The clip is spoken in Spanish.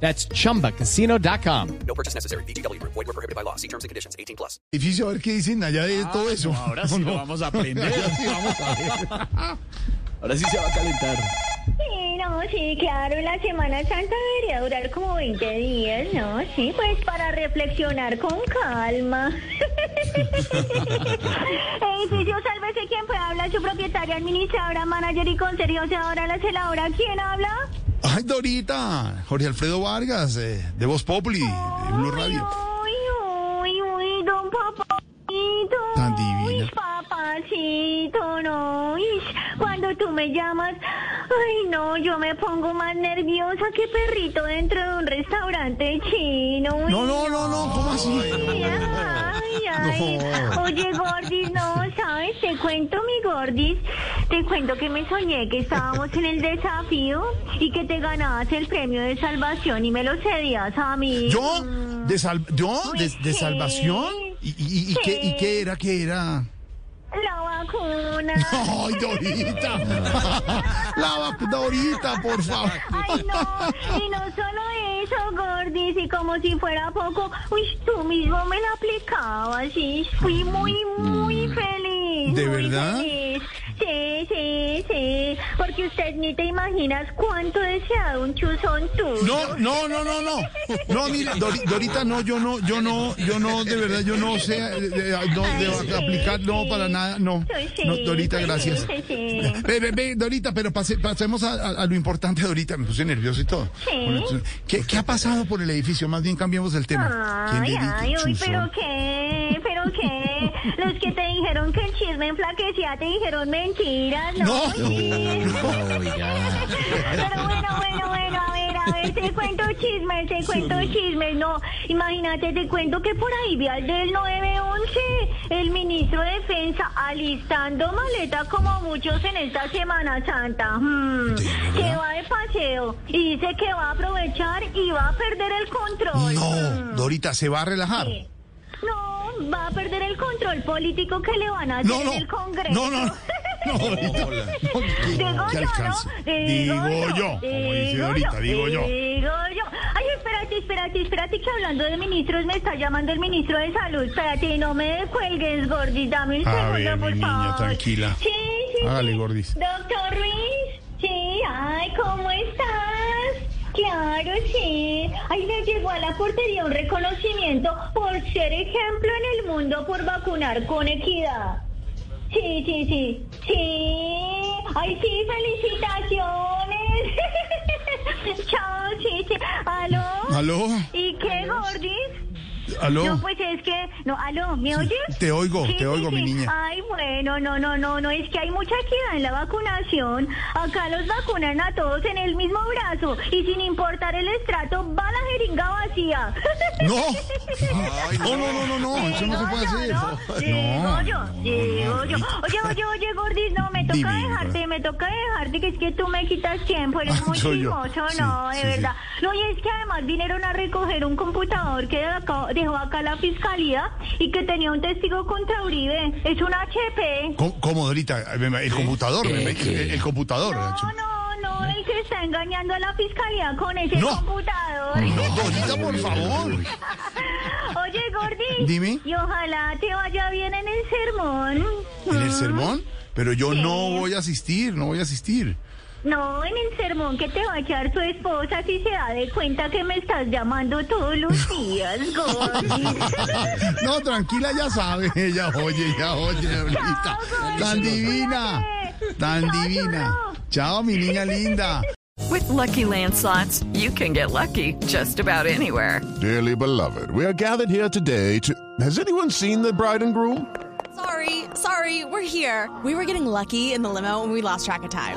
That's chumbacasino.com. No purchase necessary. BGW. Void were prohibited by law. See terms and conditions. 18 plus. Difícil a ver qué dicen allá de todo eso. Ah, Ahora sí ¿O no? lo vamos a aprender. Sí, vamos a ver. Ahora sí se va a calentar. Sí, no, sí, claro, la Semana Santa debería durar como 20 días, ¿no? Sí, pues para reflexionar con calma. Edificio, sálvese quien pueda hablar, su propietaria, administradora, manager y conserjeadora, la celadora, ¿quién habla? Ay, Dorita, Jorge Alfredo Vargas, eh, de Voz Populi, de Blue Radio. Uy, uy, uy, don papacito. Tan divina. Uy, papacito, no. Uy, cuando tú me llamas, ay, no, yo me pongo más nerviosa que perrito dentro de un restaurante chino. Uy, No, no, no, no, ¿cómo así? Ay, ay. No. Oye, Gordis, no, ¿sabes? Te cuento, mi Gordis. Te cuento que me soñé que estábamos en el desafío y que te ganabas el premio de salvación y me lo cedías a mí. ¿Yo? ¿De, sal ¿yo? ¿De, salvación? ¿Y, y, y qué, ¿Y qué era? ¿Qué era? La vacuna. Ay, Dorita. Dorita, por favor. Ay, no, y no solo eso, Gordis, y como si fuera poco, uy, tú mismo me la aplicabas, y fui muy, muy feliz. ¿De muy verdad? feliz. Sí, sí, sí, porque usted ni te imaginas cuánto deseado un chuzón tú. No, no, no, no, no. No, Dori- Dorita, no, yo no, yo no, yo no, de verdad, yo no sé, eh, no, Ay, de sí, aplicar, no, para nada, no. Sí, No, Dorita, gracias. Ve, ve, ve, Dorita, pero pase- pasemos a, a- a lo importante, Dorita, me puse nervioso y todo. ¿Qué, qué ha pasado por el edificio? Más bien cambiemos el tema. ¿Quién Ay, ay, uy, pero qué, pero qué. Los que te dijeron que el chisme enflaquecía te dijeron mentiras, ¿no? No. Sí. Pero bueno, bueno, bueno, a ver, a ver, te cuento chismes, te cuento chismes, no, imagínate, te cuento que por ahí vi al del 911, el ministro de Defensa, alistando maleta como muchos en esta Semana Santa, Hmm, que va de paseo y dice que va a aprovechar y va a perder el control. No, Hmm. Dorita, ¿se va a relajar? Sí. No, va a perder el control político que le van a hacer No, no, en el Congreso. no, no, no, no, Dorita, no, ¿qué- Digo yo? ¿no? Digo yo, como dice digo yo. Digo yo. Ay, espérate, espérate, espérate, que hablando de ministros me está llamando el ministro de Salud. Espérate, no me cuelgues, Gordis, dame un A segundo, ver, por mi niña, favor. tranquila. Sí, sí, Hágale, sí. Gordis. Doctor Ruiz, sí, ay, ¿cómo estás? Claro, sí. Ay, le llegó a la portería un reconocimiento por ser ejemplo en el mundo por vacunar con equidad. Sí, sí, sí. Sí. Ay, sí, felicitaciones. Chao, sí, sí. ¿Aló? ¿Aló? ¿Y qué, Gordis? ¿Aló? No, pues es que, no, aló, ¿me oyes? te oigo, te oigo, mi niña. Ay, bueno, no, no, no, no, es que hay mucha equidad en la vacunación. Acá los vacunan a todos en el mismo brazo y sin importar el estrato, va la jeringa vacía. No. No, no, no, no, no, eso no se puede hacer. ¿no? Digo yo, digo yo. Oye, oye, oye, Gordis, no, me toca dejarte, me toca dejarte, que es que tú me quitas tiempo, eres Ah, muy chismoso, Sí, no, de sí, sí. verdad. No, y es que además vinieron a recoger un computador que acá- acá la fiscalía y que tenía un testigo contra Uribe. Es un HP. ¿Cómo, cómo, Dorita? El computador, el, el computador. No, no, no, el que está engañando a la fiscalía con ese No. computador. No, Dorita, por favor. Oye, Gordi. Dime. Y ojalá te vaya bien en el sermón. ¿En el Mm. sermón? Pero yo Sí. no voy a asistir, no voy a asistir. No, en el sermón que te va a echar tu esposa si se da de cuenta que me estás llamando todos los días. No, tranquila, ya sabe. Ya oye, ya oye. Gordi, Tan divina, tan Chao, divina. Chao, mi niña linda. With Lucky Land slots, you can get lucky just about anywhere. Dearly beloved, we are gathered here today to. Has anyone seen the bride and groom? Sorry, sorry, we're here. We were getting lucky in the limo and we lost track of time.